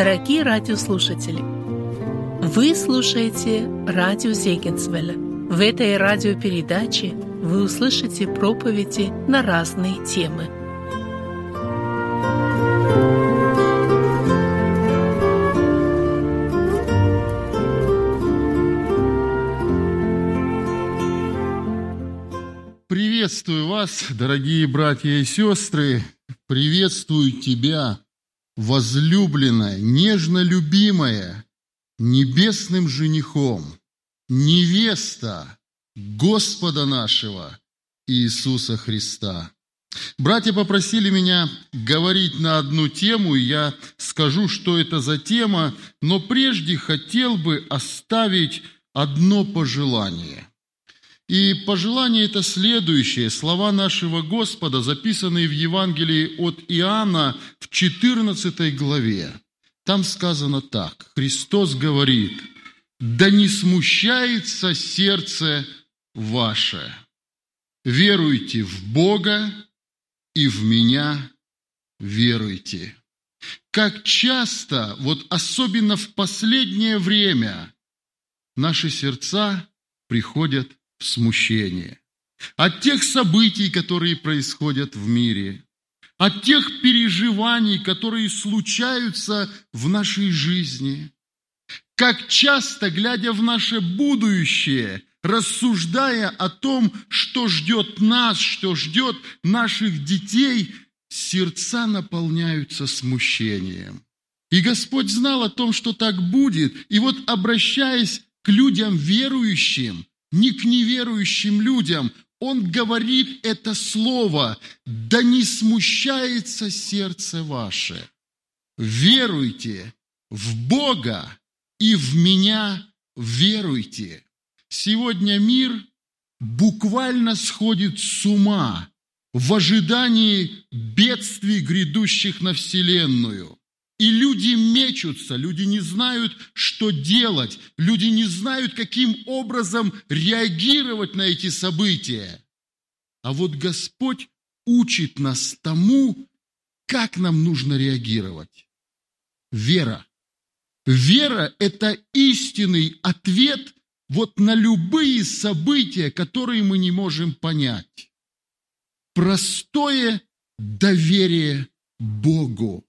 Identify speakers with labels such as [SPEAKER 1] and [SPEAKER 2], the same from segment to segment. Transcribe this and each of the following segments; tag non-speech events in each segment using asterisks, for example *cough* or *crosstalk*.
[SPEAKER 1] Дорогие радиослушатели, вы слушаете радио Зегенсвелля. В этой радиопередаче вы услышите проповеди на разные темы.
[SPEAKER 2] Приветствую вас, дорогие братья и сестры. Приветствую тебя, возлюбленная, нежно любимая, небесным женихом, невеста Господа нашего Иисуса Христа. Братья попросили меня говорить на одну тему, и я скажу, что это за тема, но прежде хотел бы оставить одно пожелание. И пожелание это следующее. Слова нашего Господа, записанные в Евангелии от Иоанна в 14 главе. Там сказано так. Христос говорит, «Да не смущается сердце ваше. Веруйте в Бога и в Меня веруйте». Как часто, вот особенно в последнее время, наши сердца приходят в смущение. От тех событий, которые происходят в мире, от тех переживаний, которые случаются в нашей жизни. Как часто, глядя в наше будущее, рассуждая о том, что ждет нас, что ждет наших детей, сердца наполняются смущением. И Господь знал о том, что так будет. И вот обращаясь к людям верующим, не к неверующим людям. Он говорит это слово, да не смущается сердце ваше. Веруйте в Бога и в меня веруйте. Сегодня мир буквально сходит с ума в ожидании бедствий, грядущих на Вселенную. И люди мечутся, люди не знают, что делать, люди не знают, каким образом реагировать на эти события. А вот Господь учит нас тому, как нам нужно реагировать. Вера. Вера – это истинный ответ вот на любые события, которые мы не можем понять. Простое доверие Богу.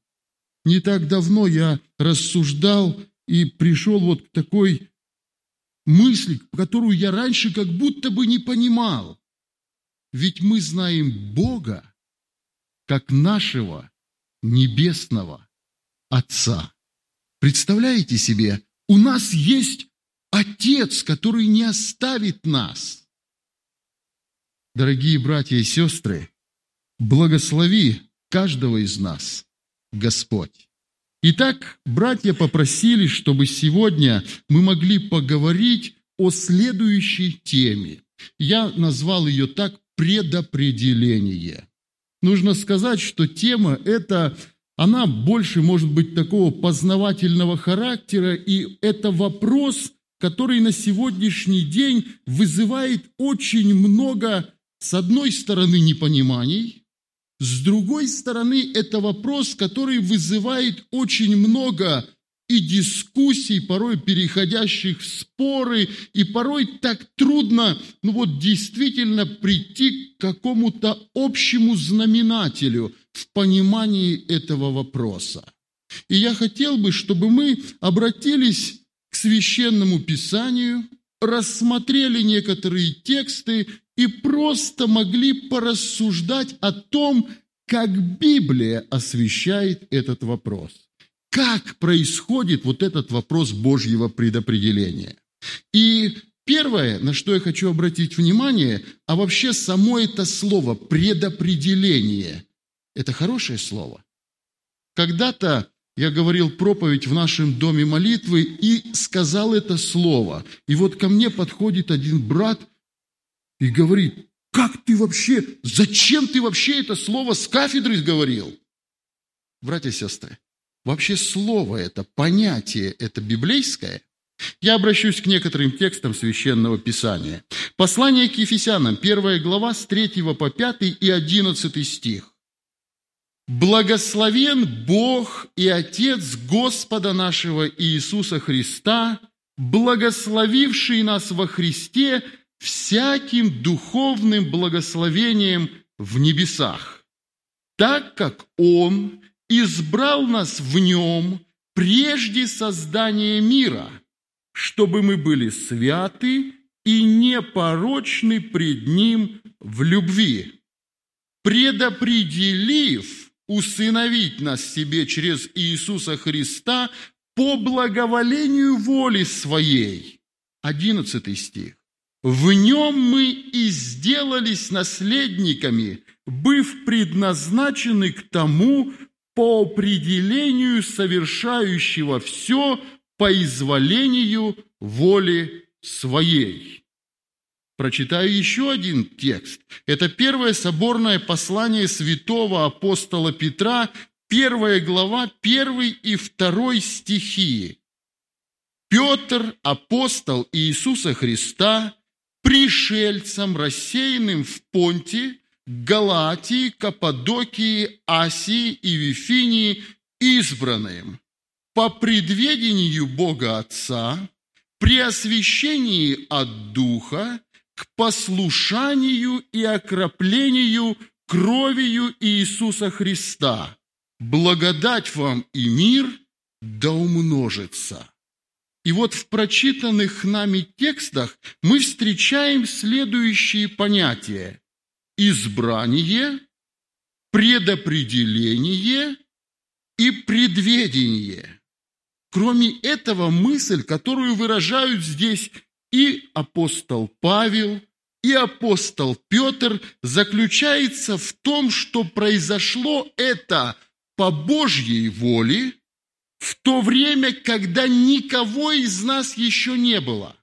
[SPEAKER 2] Не так давно я рассуждал и пришел вот к такой мысли, которую я раньше как будто бы не понимал. Ведь мы знаем Бога как нашего небесного Отца. Представляете себе, у нас есть Отец, который не оставит нас. Дорогие братья и сестры, благослови каждого из нас – Господь. Итак, братья попросили, чтобы сегодня мы могли поговорить о следующей теме. Я назвал ее так «предопределение». Нужно сказать, что тема эта, она больше может быть такого познавательного характера, и это вопрос, который на сегодняшний день вызывает очень много, с одной стороны, непониманий – с другой стороны, это вопрос, который вызывает очень много и дискуссий, порой переходящих в споры, и порой так трудно, ну вот действительно прийти к какому-то общему знаменателю в понимании этого вопроса. И я хотел бы, чтобы мы обратились к священному писанию, рассмотрели некоторые тексты и просто могли порассуждать о том, как Библия освещает этот вопрос. Как происходит вот этот вопрос Божьего предопределения. И первое, на что я хочу обратить внимание, а вообще само это слово «предопределение» – это хорошее слово. Когда-то я говорил проповедь в нашем доме молитвы и сказал это слово. И вот ко мне подходит один брат и говорит, как ты вообще, зачем ты вообще это слово с кафедры говорил? Братья и сестры, вообще слово это, понятие это библейское. Я обращусь к некоторым текстам Священного Писания. Послание к Ефесянам, первая глава с 3 по 5 и 11 стих. Благословен Бог и Отец Господа нашего Иисуса Христа, благословивший нас во Христе всяким духовным благословением в небесах, так как Он избрал нас в Нем прежде создания мира, чтобы мы были святы и непорочны пред Ним в любви, предопределив усыновить нас себе через Иисуса Христа по благоволению воли Своей. Одиннадцатый стих. В нем мы и сделались наследниками, быв предназначены к тому по определению совершающего все по изволению воли своей. Прочитаю еще один текст. Это первое соборное послание святого апостола Петра, первая глава, первый и второй стихи. Петр, апостол Иисуса Христа, пришельцам, рассеянным в Понте, Галатии, Каппадокии, Асии и Вифинии, избранным, по предведению Бога Отца, при освящении от Духа, к послушанию и окроплению кровью Иисуса Христа. Благодать вам и мир да умножится. И вот в прочитанных нами текстах мы встречаем следующие понятия. Избрание, предопределение и предведение. Кроме этого, мысль, которую выражают здесь и апостол Павел, и апостол Петр заключается в том, что произошло это по Божьей воле в то время, когда никого из нас еще не было.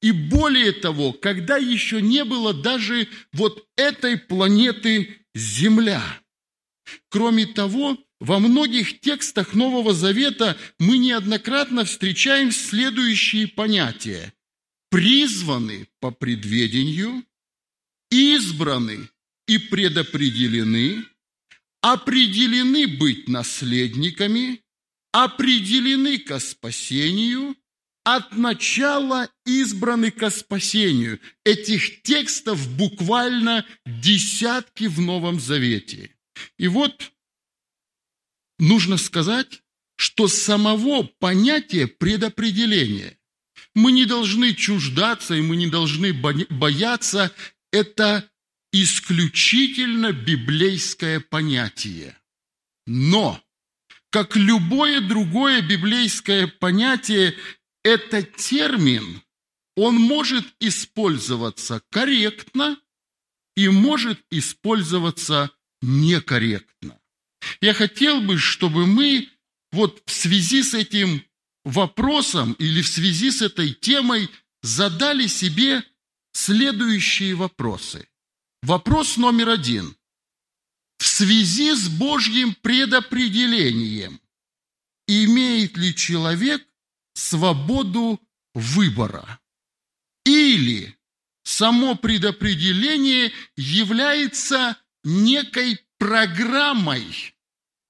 [SPEAKER 2] И более того, когда еще не было даже вот этой планеты Земля. Кроме того, во многих текстах Нового Завета мы неоднократно встречаем следующие понятия призваны по предведению, избраны и предопределены, определены быть наследниками, определены ко спасению, от начала избраны ко спасению. Этих текстов буквально десятки в Новом Завете. И вот нужно сказать, что самого понятия предопределения мы не должны чуждаться и мы не должны бояться. Это исключительно библейское понятие. Но, как любое другое библейское понятие, этот термин, он может использоваться корректно и может использоваться некорректно. Я хотел бы, чтобы мы вот в связи с этим вопросом или в связи с этой темой задали себе следующие вопросы. Вопрос номер один. В связи с Божьим предопределением имеет ли человек свободу выбора? Или само предопределение является некой программой,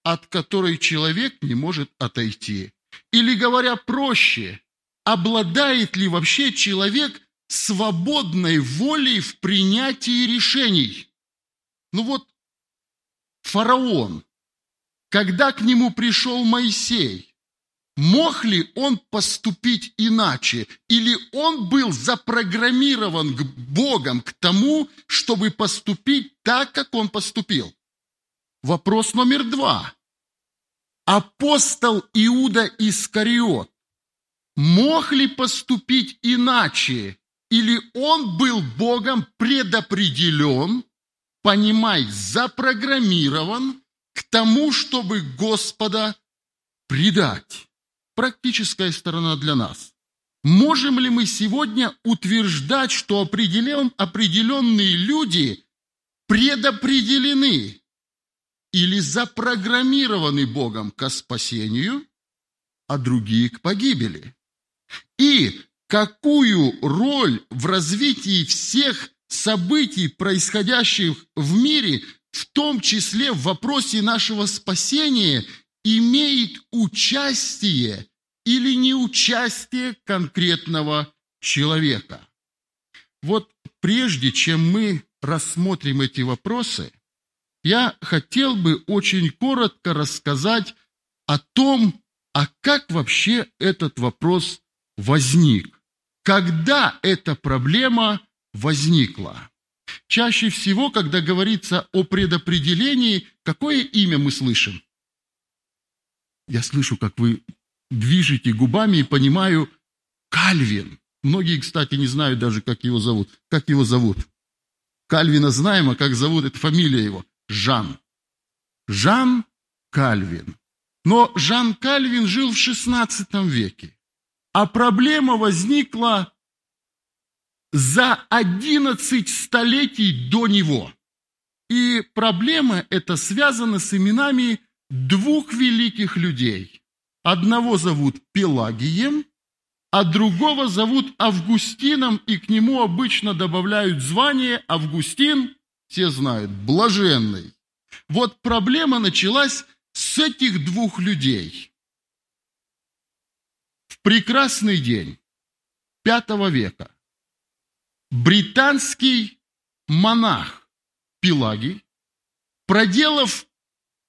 [SPEAKER 2] от которой человек не может отойти? Или, говоря проще, обладает ли вообще человек свободной волей в принятии решений? Ну вот, фараон, когда к нему пришел Моисей, мог ли он поступить иначе? Или он был запрограммирован к Богом к тому, чтобы поступить так, как он поступил? Вопрос номер два апостол Иуда Искариот мог ли поступить иначе, или он был Богом предопределен, понимай, запрограммирован к тому, чтобы Господа предать? Практическая сторона для нас. Можем ли мы сегодня утверждать, что определен, определенные люди предопределены или запрограммированы Богом к спасению, а другие к погибели. И какую роль в развитии всех событий, происходящих в мире, в том числе в вопросе нашего спасения, имеет участие или неучастие конкретного человека. Вот прежде чем мы рассмотрим эти вопросы, я хотел бы очень коротко рассказать о том, а как вообще этот вопрос возник, когда эта проблема возникла. Чаще всего, когда говорится о предопределении, какое имя мы слышим? Я слышу, как вы движете губами и понимаю, Кальвин. Многие, кстати, не знают даже, как его зовут. Как его зовут? Кальвина знаем, а как зовут, это фамилия его. Жан. Жан Кальвин. Но Жан Кальвин жил в XVI веке. А проблема возникла за 11 столетий до него. И проблема эта связана с именами двух великих людей. Одного зовут Пелагием, а другого зовут Августином, и к нему обычно добавляют звание Августин, все знают, блаженный. Вот проблема началась с этих двух людей. В прекрасный день V века британский монах Пелагий, проделав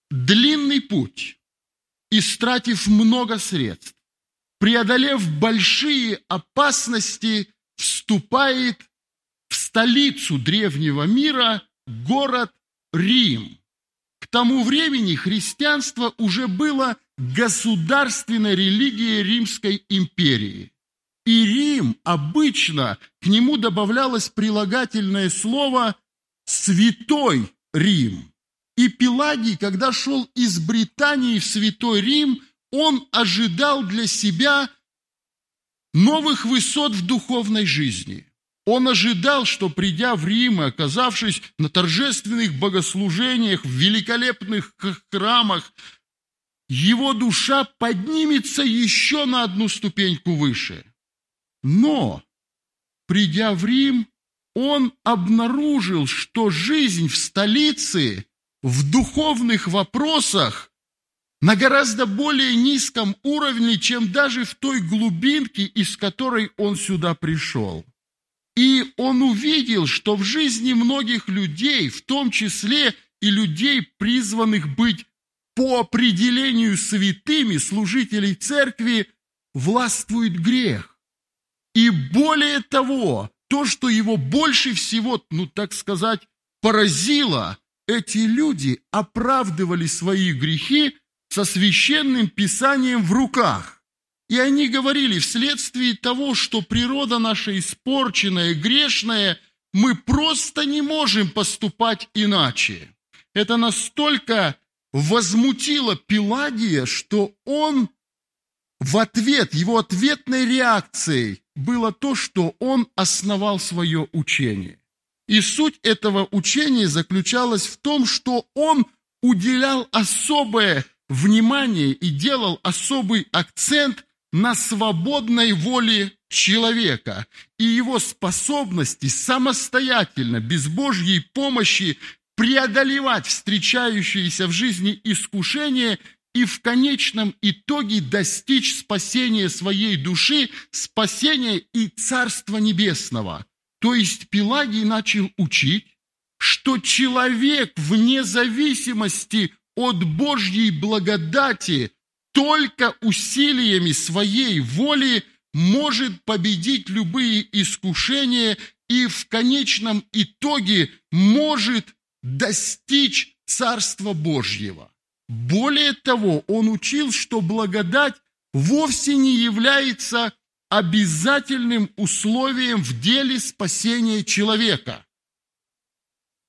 [SPEAKER 2] длинный путь, истратив много средств, преодолев большие опасности, вступает в столицу древнего мира, город Рим. К тому времени христианство уже было государственной религией Римской империи. И Рим обычно к нему добавлялось прилагательное слово «святой Рим». И Пелагий, когда шел из Британии в Святой Рим, он ожидал для себя новых высот в духовной жизни. Он ожидал, что придя в Рим и оказавшись на торжественных богослужениях, в великолепных храмах, его душа поднимется еще на одну ступеньку выше. Но, придя в Рим, он обнаружил, что жизнь в столице в духовных вопросах на гораздо более низком уровне, чем даже в той глубинке, из которой он сюда пришел. И он увидел, что в жизни многих людей, в том числе и людей, призванных быть по определению святыми, служителей церкви, властвует грех. И более того, то, что его больше всего, ну так сказать, поразило, эти люди оправдывали свои грехи со священным писанием в руках. И они говорили, вследствие того, что природа наша испорченная, грешная, мы просто не можем поступать иначе. Это настолько возмутило Пелагия, что он в ответ, его ответной реакцией было то, что он основал свое учение. И суть этого учения заключалась в том, что он уделял особое внимание и делал особый акцент на свободной воле человека и его способности самостоятельно, без Божьей помощи, преодолевать встречающиеся в жизни искушения и в конечном итоге достичь спасения своей души, спасения и Царства Небесного. То есть Пелагий начал учить, что человек вне зависимости от Божьей благодати только усилиями своей воли может победить любые искушения и в конечном итоге может достичь Царства Божьего. Более того, он учил, что благодать вовсе не является обязательным условием в деле спасения человека.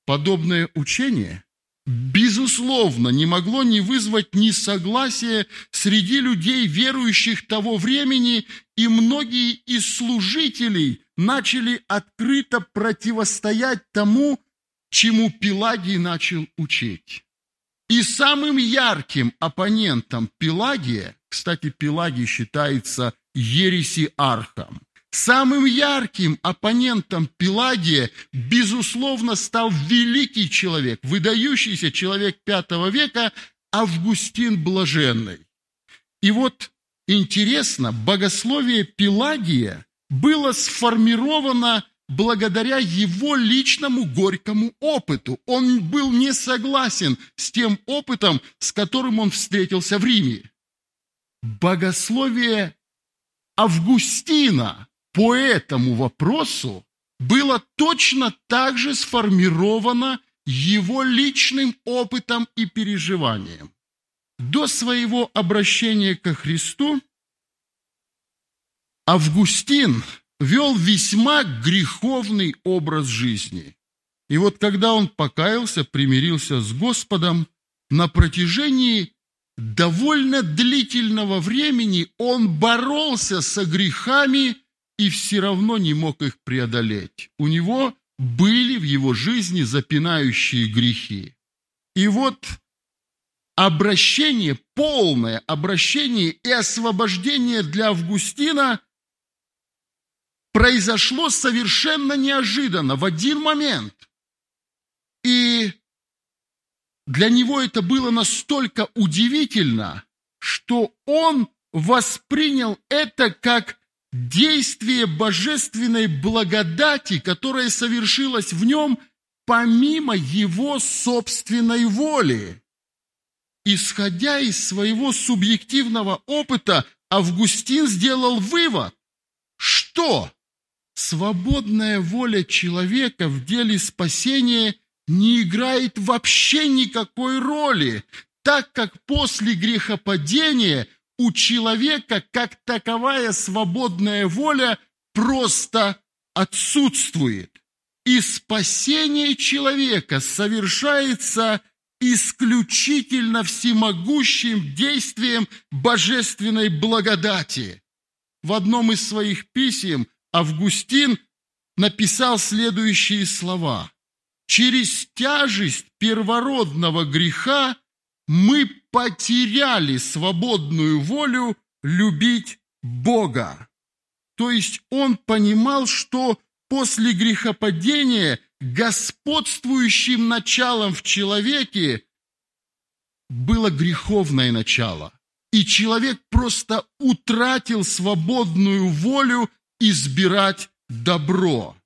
[SPEAKER 2] Подобное учение безусловно, не могло не вызвать несогласия среди людей, верующих того времени, и многие из служителей начали открыто противостоять тому, чему Пелагий начал учить. И самым ярким оппонентом Пелагия, кстати, Пелагий считается ересиархом, Самым ярким оппонентом Пелагия, безусловно, стал великий человек, выдающийся человек V века Августин Блаженный. И вот интересно, богословие Пелагия было сформировано благодаря его личному горькому опыту. Он был не согласен с тем опытом, с которым он встретился в Риме. Богословие Августина по этому вопросу было точно так же сформировано его личным опытом и переживанием. До своего обращения ко Христу Августин вел весьма греховный образ жизни. И вот когда он покаялся, примирился с Господом, на протяжении довольно длительного времени он боролся со грехами и все равно не мог их преодолеть. У него были в его жизни запинающие грехи. И вот обращение, полное обращение и освобождение для Августина произошло совершенно неожиданно, в один момент. И для него это было настолько удивительно, что он воспринял это как действие божественной благодати, которое совершилось в нем помимо его собственной воли. Исходя из своего субъективного опыта, Августин сделал вывод, что свободная воля человека в деле спасения не играет вообще никакой роли, так как после грехопадения у человека как таковая свободная воля просто отсутствует. И спасение человека совершается исключительно всемогущим действием божественной благодати. В одном из своих писем Августин написал следующие слова. «Через тяжесть первородного греха мы потеряли свободную волю любить Бога». То есть он понимал, что после грехопадения господствующим началом в человеке было греховное начало. И человек просто утратил свободную волю избирать добро.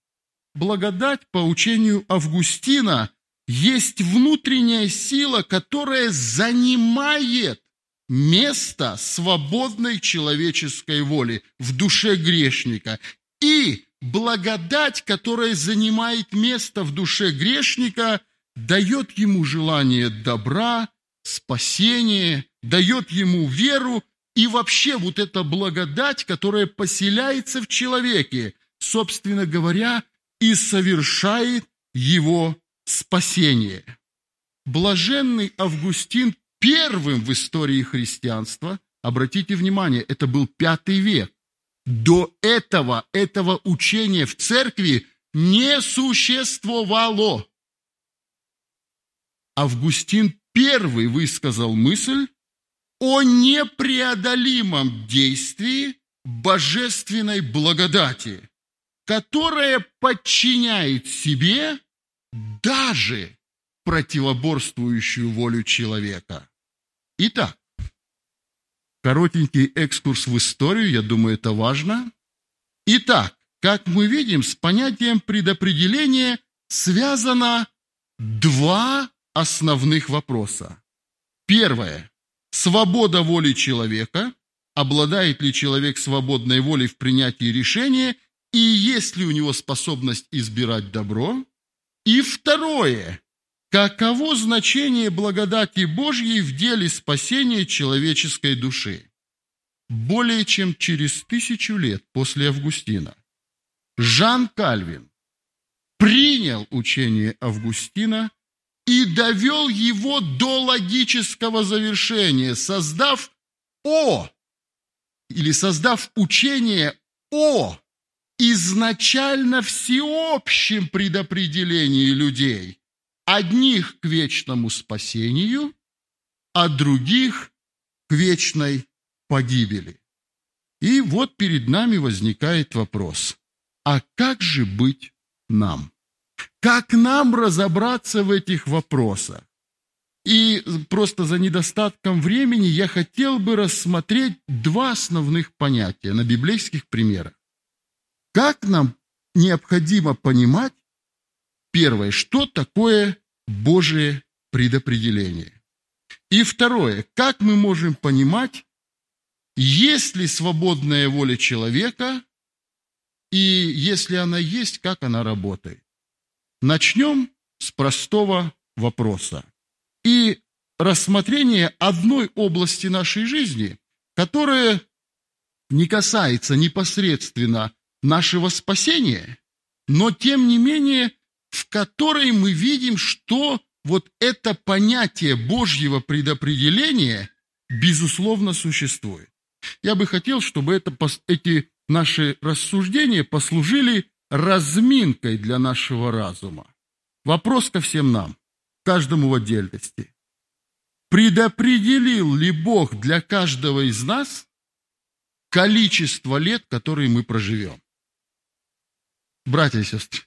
[SPEAKER 2] Благодать, по учению Августина, есть внутренняя сила, которая занимает место свободной человеческой воли в душе грешника. И благодать, которая занимает место в душе грешника, дает ему желание добра, спасения, дает ему веру и вообще вот эта благодать, которая поселяется в человеке, собственно говоря, и совершает его спасение. Блаженный Августин первым в истории христианства, обратите внимание, это был пятый век. До этого, этого учения в церкви не существовало. Августин первый высказал мысль, о непреодолимом действии божественной благодати, которая подчиняет себе даже противоборствующую волю человека. Итак, коротенький экскурс в историю, я думаю, это важно. Итак, как мы видим, с понятием предопределения связано два основных вопроса. Первое свобода воли человека, обладает ли человек свободной волей в принятии решения и есть ли у него способность избирать добро. И второе, каково значение благодати Божьей в деле спасения человеческой души. Более чем через тысячу лет после Августина Жан Кальвин принял учение Августина и довел его до логического завершения, создав о или создав учение о изначально всеобщем предопределении людей, одних к вечному спасению, а других к вечной погибели. И вот перед нами возникает вопрос, а как же быть нам? Как нам разобраться в этих вопросах? И просто за недостатком времени я хотел бы рассмотреть два основных понятия на библейских примерах. Как нам необходимо понимать, первое, что такое Божие предопределение. И второе, как мы можем понимать, есть ли свободная воля человека, и если она есть, как она работает. Начнем с простого вопроса. И рассмотрение одной области нашей жизни, которая не касается непосредственно нашего спасения, но тем не менее, в которой мы видим, что вот это понятие Божьего предопределения безусловно существует. Я бы хотел, чтобы это, эти наши рассуждения послужили разминкой для нашего разума. Вопрос ко всем нам, каждому в отдельности. Предопределил ли Бог для каждого из нас количество лет, которые мы проживем? Братья и сестры,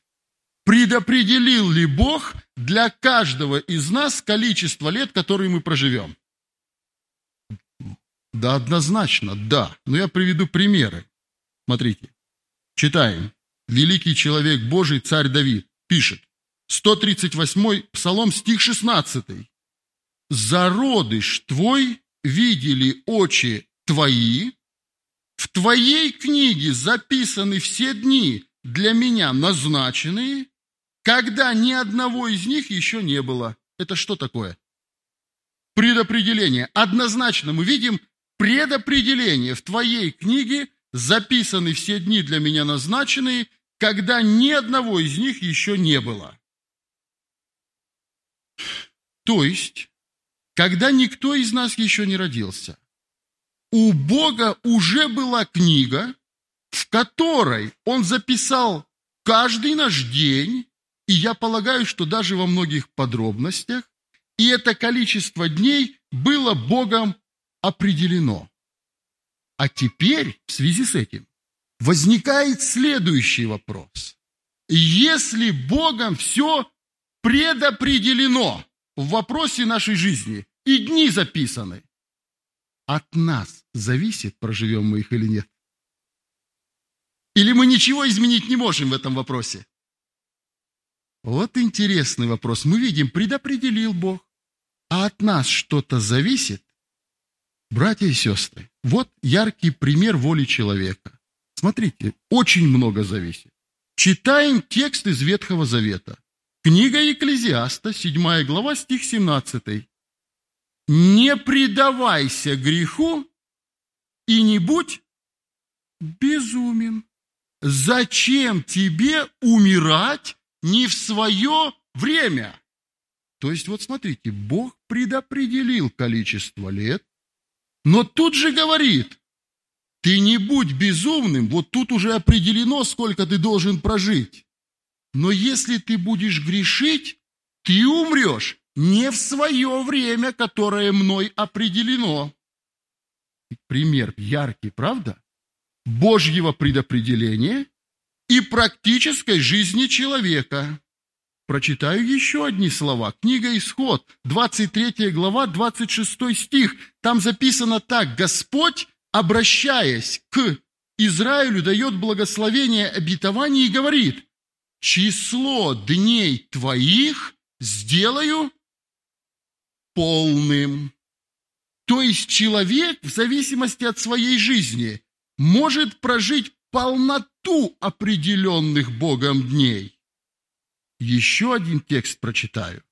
[SPEAKER 2] предопределил ли Бог для каждого из нас количество лет, которые мы проживем? Да, однозначно, да. Но я приведу примеры. Смотрите, читаем. Великий человек Божий, царь Давид, пишет. 138 Псалом, стих 16. «Зародыш твой видели очи твои, в твоей книге записаны все дни, для меня назначенные, когда ни одного из них еще не было. Это что такое? Предопределение. Однозначно мы видим предопределение. В твоей книге записаны все дни для меня назначенные, когда ни одного из них еще не было. То есть, когда никто из нас еще не родился, у Бога уже была книга, в которой Он записал каждый наш день, и я полагаю, что даже во многих подробностях, и это количество дней было Богом определено. А теперь в связи с этим возникает следующий вопрос. Если Богом все предопределено в вопросе нашей жизни, и дни записаны, от нас зависит, проживем мы их или нет. Или мы ничего изменить не можем в этом вопросе? Вот интересный вопрос. Мы видим, предопределил Бог. А от нас что-то зависит? Братья и сестры, вот яркий пример воли человека. Смотрите, очень много зависит. Читаем текст из Ветхого Завета. Книга Екклезиаста, 7 глава, стих 17. «Не предавайся греху и не будь безумен». Зачем тебе умирать не в свое время? То есть, вот смотрите, Бог предопределил количество лет, но тут же говорит, ты не будь безумным, вот тут уже определено, сколько ты должен прожить. Но если ты будешь грешить, ты умрешь не в свое время, которое мной определено. Пример яркий, правда? Божьего предопределения и практической жизни человека. Прочитаю еще одни слова. Книга Исход, 23 глава, 26 стих. Там записано так. Господь, обращаясь к Израилю, дает благословение обетования и говорит, число дней твоих сделаю полным. То есть человек в зависимости от своей жизни может прожить полноту определенных Богом дней. Еще один текст прочитаю.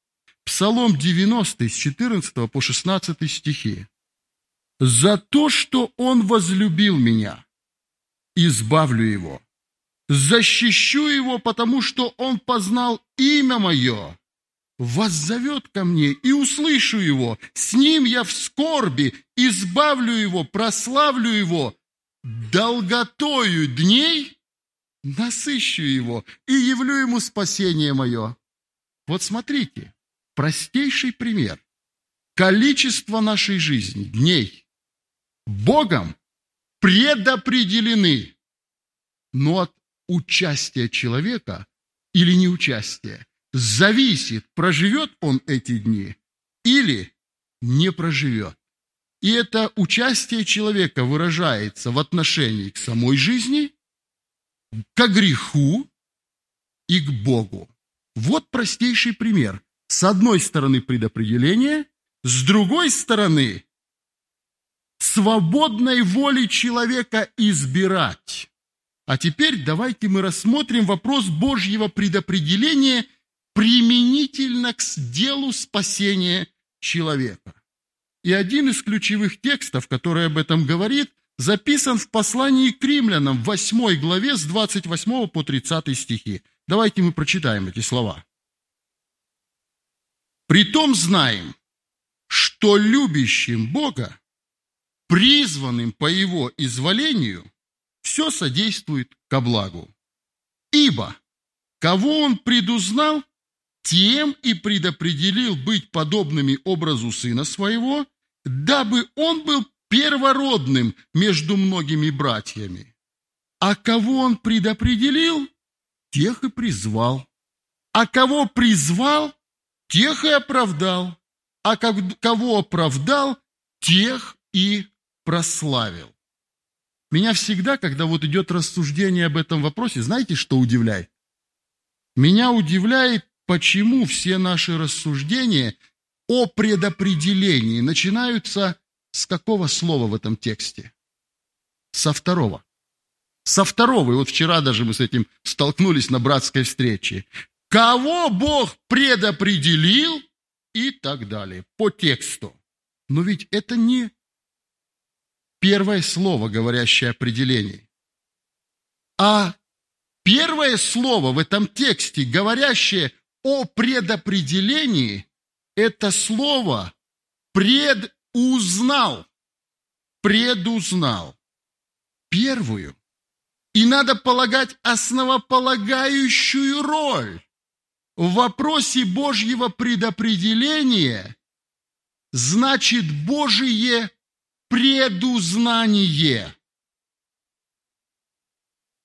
[SPEAKER 2] Псалом 90 с 14 по 16 стихи. «За то, что Он возлюбил меня, избавлю Его, защищу Его, потому что Он познал имя Мое, воззовет ко мне и услышу Его, с Ним я в скорби, избавлю Его, прославлю Его, долготою дней насыщу его и явлю ему спасение мое. Вот смотрите, простейший пример. Количество нашей жизни, дней, Богом предопределены. Но от участия человека или неучастия зависит, проживет он эти дни или не проживет. И это участие человека выражается в отношении к самой жизни, к греху и к Богу. Вот простейший пример. С одной стороны предопределение, с другой стороны свободной воли человека избирать. А теперь давайте мы рассмотрим вопрос Божьего предопределения применительно к делу спасения человека. И один из ключевых текстов, который об этом говорит, записан в послании к римлянам в 8 главе с 28 по 30 стихи. Давайте мы прочитаем эти слова. «Притом знаем, что любящим Бога, призванным по Его изволению, все содействует ко благу. Ибо кого Он предузнал, тем и предопределил быть подобными образу Сына Своего, дабы Он был первородным между многими братьями. А кого Он предопределил, тех и призвал. А кого призвал, тех и оправдал. А кого оправдал, тех и прославил. Меня всегда, когда вот идет рассуждение об этом вопросе, знаете, что удивляет? Меня удивляет почему все наши рассуждения о предопределении начинаются с какого слова в этом тексте? Со второго. Со второго. И вот вчера даже мы с этим столкнулись на братской встрече. Кого Бог предопределил и так далее. По тексту. Но ведь это не первое слово, говорящее определение, а первое слово в этом тексте, говорящее о предопределении это слово предузнал. Предузнал. Первую. И надо полагать основополагающую роль в вопросе Божьего предопределения значит Божие предузнание.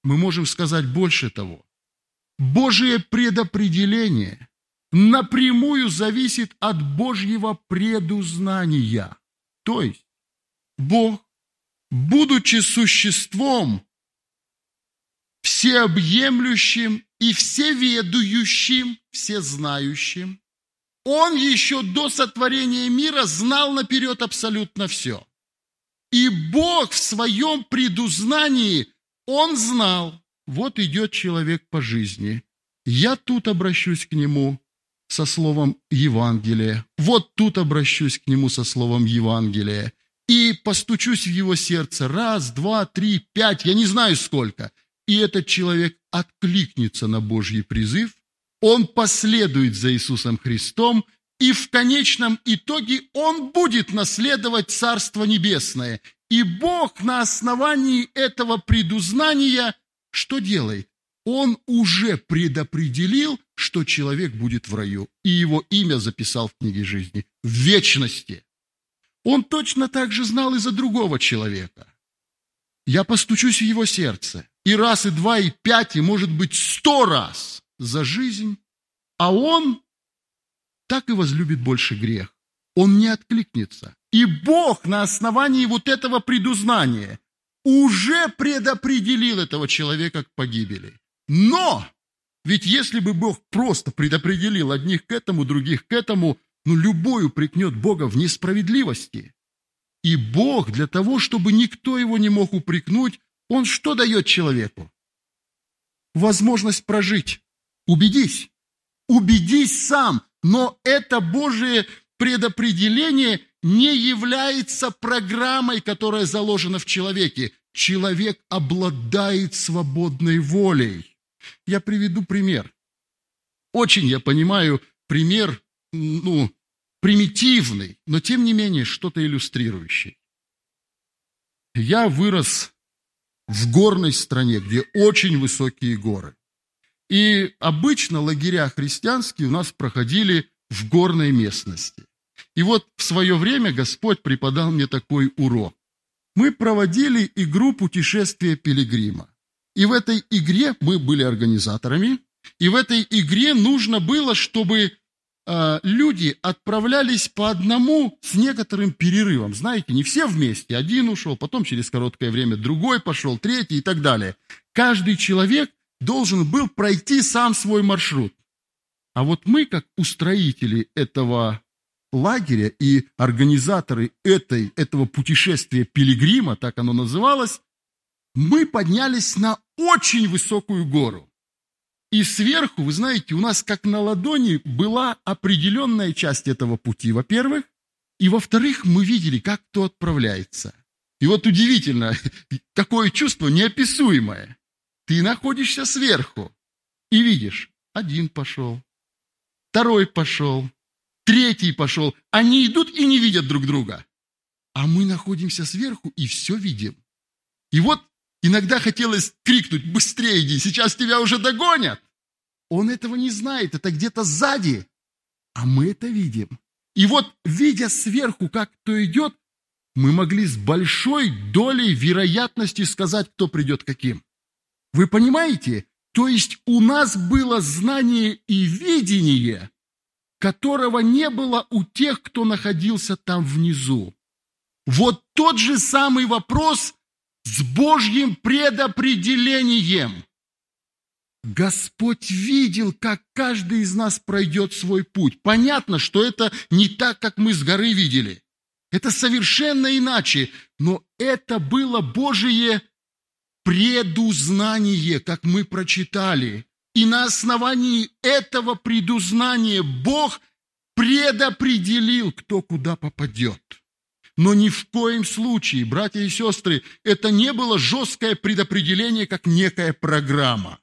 [SPEAKER 2] Мы можем сказать больше того. Божие предопределение напрямую зависит от Божьего предузнания. То есть Бог, будучи существом, всеобъемлющим и всеведущим, всезнающим, Он еще до сотворения мира знал наперед абсолютно все. И Бог в своем предузнании, Он знал, вот идет человек по жизни. Я тут обращусь к нему со словом Евангелия. Вот тут обращусь к нему со словом Евангелия. И постучусь в его сердце раз, два, три, пять, я не знаю сколько. И этот человек откликнется на Божий призыв, он последует за Иисусом Христом, и в конечном итоге он будет наследовать Царство Небесное. И Бог на основании этого предузнания – что делает? Он уже предопределил, что человек будет в раю, и его имя записал в книге жизни в вечности. Он точно так же знал и за другого человека. Я постучусь в его сердце, и раз, и два, и пять, и, может быть, сто раз за жизнь, а он так и возлюбит больше грех. Он не откликнется. И Бог на основании вот этого предузнания уже предопределил этого человека к погибели. Но, ведь если бы Бог просто предопределил одних к этому, других к этому, ну, любой упрекнет Бога в несправедливости. И Бог для того, чтобы никто его не мог упрекнуть, Он что дает человеку? Возможность прожить. Убедись. Убедись сам. Но это Божие предопределение не является программой, которая заложена в человеке. Человек обладает свободной волей. Я приведу пример. Очень я понимаю пример, ну, примитивный, но тем не менее что-то иллюстрирующий. Я вырос в горной стране, где очень высокие горы. И обычно лагеря христианские у нас проходили в горной местности. И вот в свое время Господь преподал мне такой урок. мы проводили игру «Путешествие пилигрима». И в этой игре мы были организаторами, и в этой игре нужно было, чтобы э, люди отправлялись по одному с некоторым перерывом. Знаете, не все вместе. Один ушел, потом через короткое время другой пошел, третий и так далее. Каждый человек должен был пройти сам свой маршрут. А вот мы, как устроители этого лагеря и организаторы этой, этого путешествия пилигрима, так оно называлось, мы поднялись на очень высокую гору. И сверху, вы знаете, у нас как на ладони была определенная часть этого пути, во-первых, и во-вторых, мы видели, как кто отправляется. И вот удивительно, *laughs* такое чувство неописуемое. Ты находишься сверху и видишь, один пошел, второй пошел, третий пошел. Они идут и не видят друг друга. А мы находимся сверху и все видим. И вот иногда хотелось крикнуть, быстрее иди, сейчас тебя уже догонят. Он этого не знает, это где-то сзади. А мы это видим. И вот, видя сверху, как кто идет, мы могли с большой долей вероятности сказать, кто придет каким. Вы понимаете? То есть у нас было знание и видение, которого не было у тех, кто находился там внизу. Вот тот же самый вопрос с Божьим предопределением. Господь видел, как каждый из нас пройдет свой путь. Понятно, что это не так, как мы с горы видели. Это совершенно иначе, но это было Божие предузнание, как мы прочитали. И на основании этого предузнания Бог предопределил, кто куда попадет. Но ни в коем случае, братья и сестры, это не было жесткое предопределение, как некая программа.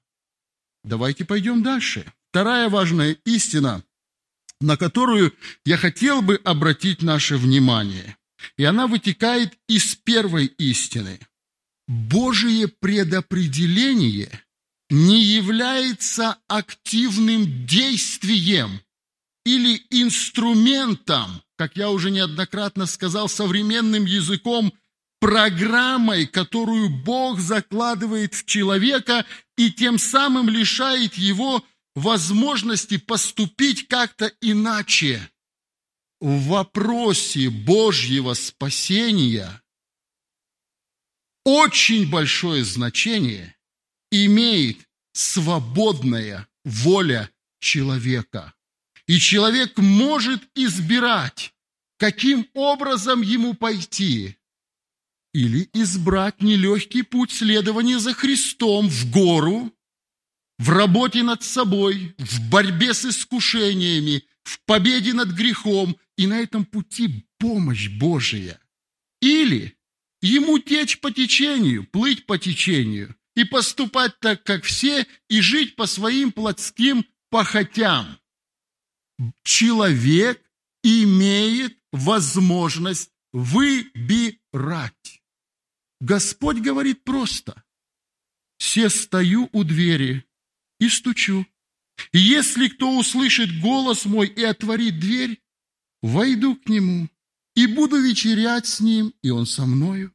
[SPEAKER 2] Давайте пойдем дальше. Вторая важная истина, на которую я хотел бы обратить наше внимание. И она вытекает из первой истины. Божие предопределение – не является активным действием или инструментом, как я уже неоднократно сказал, современным языком, программой, которую Бог закладывает в человека и тем самым лишает его возможности поступить как-то иначе. В вопросе Божьего спасения очень большое значение – имеет свободная воля человека. И человек может избирать, каким образом ему пойти. Или избрать нелегкий путь следования за Христом в гору, в работе над собой, в борьбе с искушениями, в победе над грехом, и на этом пути помощь Божия. Или ему течь по течению, плыть по течению, и поступать так, как все, и жить по своим плотским похотям. Человек имеет возможность выбирать. Господь говорит просто. «Се стою у двери и стучу. Если кто услышит голос мой и отворит дверь, войду к нему и буду вечерять с ним, и он со мною».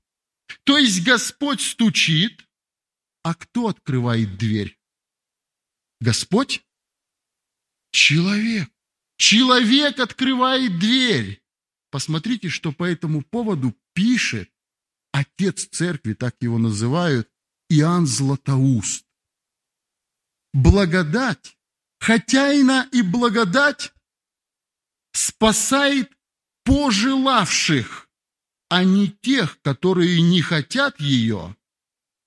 [SPEAKER 2] То есть Господь стучит, а кто открывает дверь? Господь? Человек. Человек открывает дверь. Посмотрите, что по этому поводу пишет отец церкви, так его называют, Иоанн Златоуст. Благодать, хотя и на и благодать спасает пожелавших, а не тех, которые не хотят ее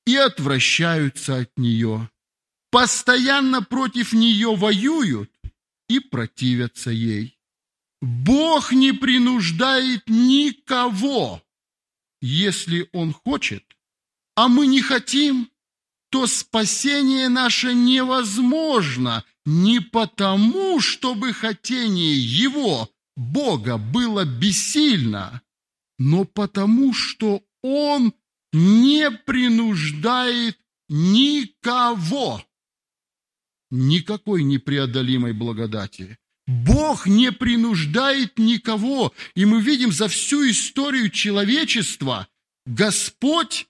[SPEAKER 2] и отвращаются от нее, постоянно против нее воюют и противятся ей. Бог не принуждает никого, если Он хочет, а мы не хотим, то спасение наше невозможно не потому, чтобы хотение Его, Бога, было бессильно, но потому, что Он не принуждает никого. Никакой непреодолимой благодати. Бог не принуждает никого. И мы видим за всю историю человечества, Господь,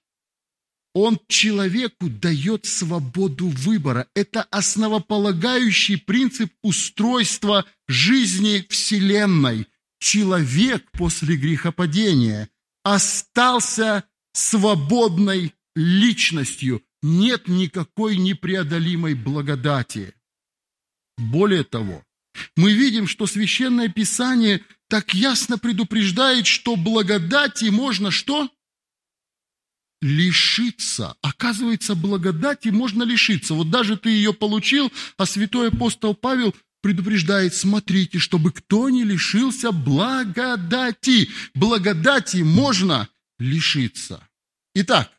[SPEAKER 2] Он человеку дает свободу выбора. Это основополагающий принцип устройства жизни Вселенной. Человек после грехопадения остался свободной личностью. Нет никакой непреодолимой благодати. Более того, мы видим, что Священное Писание так ясно предупреждает, что благодати можно что? Лишиться. Оказывается, благодати можно лишиться. Вот даже ты ее получил, а святой апостол Павел предупреждает, смотрите, чтобы кто не лишился благодати. Благодати можно лишиться. Итак,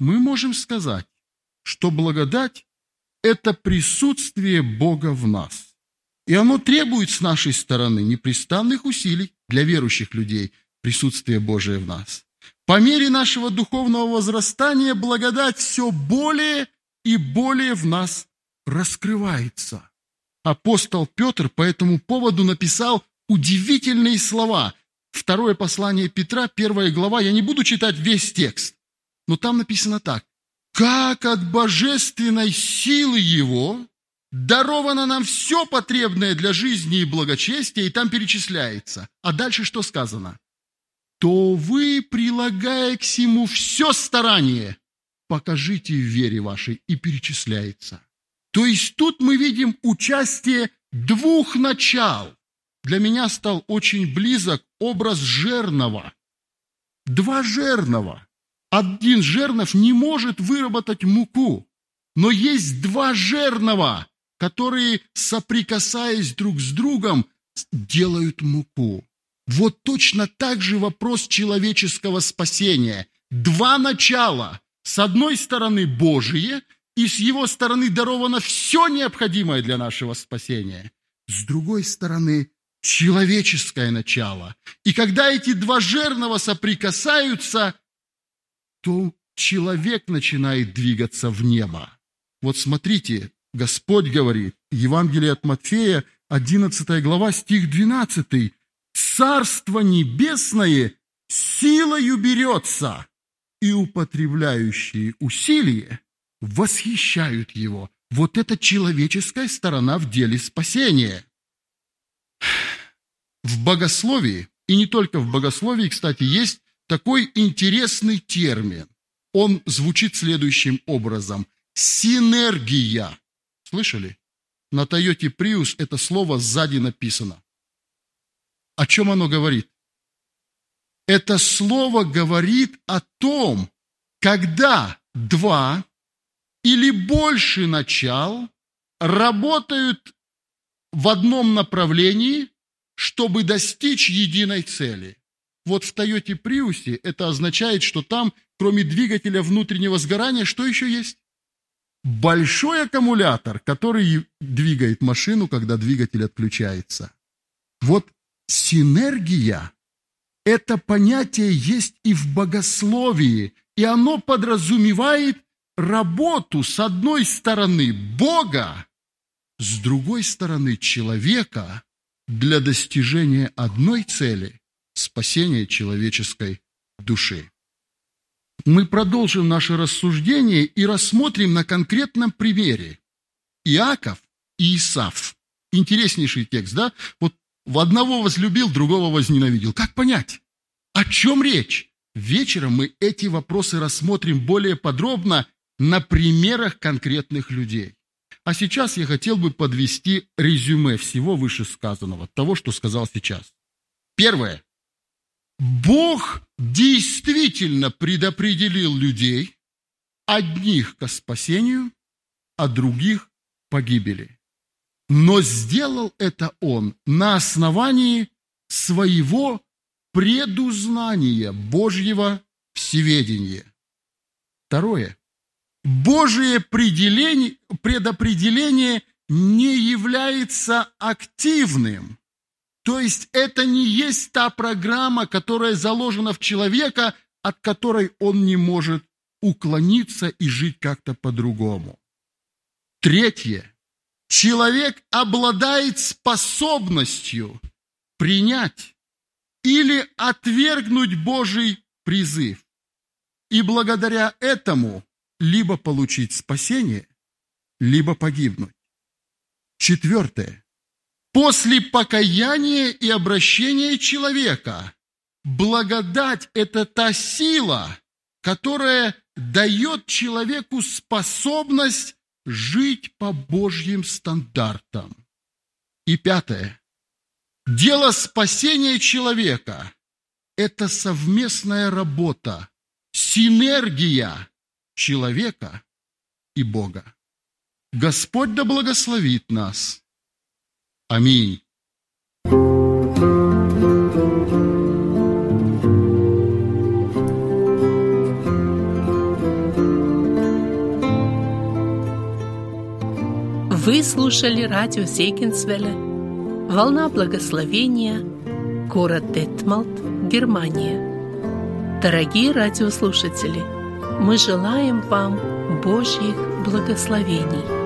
[SPEAKER 2] мы можем сказать, что благодать – это присутствие Бога в нас – и оно требует с нашей стороны непрестанных усилий для верующих людей присутствие Божие в нас. По мере нашего духовного возрастания благодать все более и более в нас раскрывается. Апостол Петр по этому поводу написал удивительные слова. Второе послание Петра, первая глава, я не буду читать весь текст, но там написано так. «Как от божественной силы Его даровано нам все потребное для жизни и благочестия, и там перечисляется. А дальше что сказано? То вы, прилагая к всему все старание, покажите в вере вашей, и перечисляется. То есть тут мы видим участие двух начал. Для меня стал очень близок образ жерного. Два жерного. Один жернов не может выработать муку, но есть два жерного, которые, соприкасаясь друг с другом, делают муку. Вот точно так же вопрос человеческого спасения. Два начала. С одной стороны Божие, и с его стороны даровано все необходимое для нашего спасения. С другой стороны человеческое начало. И когда эти два жернова соприкасаются, то человек начинает двигаться в небо. Вот смотрите, Господь говорит, Евангелие от Матфея, 11 глава, стих 12. «Царство небесное силою берется, и употребляющие усилие восхищают его». Вот это человеческая сторона в деле спасения. В богословии, и не только в богословии, кстати, есть такой интересный термин. Он звучит следующим образом. Синергия. Слышали? На Toyota Prius это слово сзади написано. О чем оно говорит? Это слово говорит о том, когда два или больше начал работают в одном направлении, чтобы достичь единой цели. Вот в Toyota Prius это означает, что там, кроме двигателя внутреннего сгорания, что еще есть? большой аккумулятор, который двигает машину, когда двигатель отключается. Вот синергия – это понятие есть и в богословии, и оно подразумевает работу с одной стороны Бога, с другой стороны человека для достижения одной цели – спасения человеческой души мы продолжим наше рассуждение и рассмотрим на конкретном примере Иаков и Исав. Интереснейший текст, да? Вот в одного возлюбил, другого возненавидел. Как понять? О чем речь? Вечером мы эти вопросы рассмотрим более подробно на примерах конкретных людей. А сейчас я хотел бы подвести резюме всего вышесказанного, того, что сказал сейчас. Первое. Бог действительно предопределил людей, одних к спасению, а других погибели. Но сделал это Он на основании своего предузнания Божьего всеведения. Второе. Божие предопределение не является активным – то есть это не есть та программа, которая заложена в человека, от которой он не может уклониться и жить как-то по-другому. Третье. Человек обладает способностью принять или отвергнуть Божий призыв. и благодаря этому либо получить спасение, либо погибнуть. Четвертое. После покаяния и обращения человека благодать – это та сила, которая дает человеку способность жить по Божьим стандартам. И пятое. Дело спасения человека – это совместная работа, синергия человека и Бога. Господь да благословит нас. Аминь.
[SPEAKER 1] Вы слушали радио Зейкинсвелля «Волна благословения», город Детмалт, Германия. Дорогие радиослушатели, мы желаем вам Божьих благословений –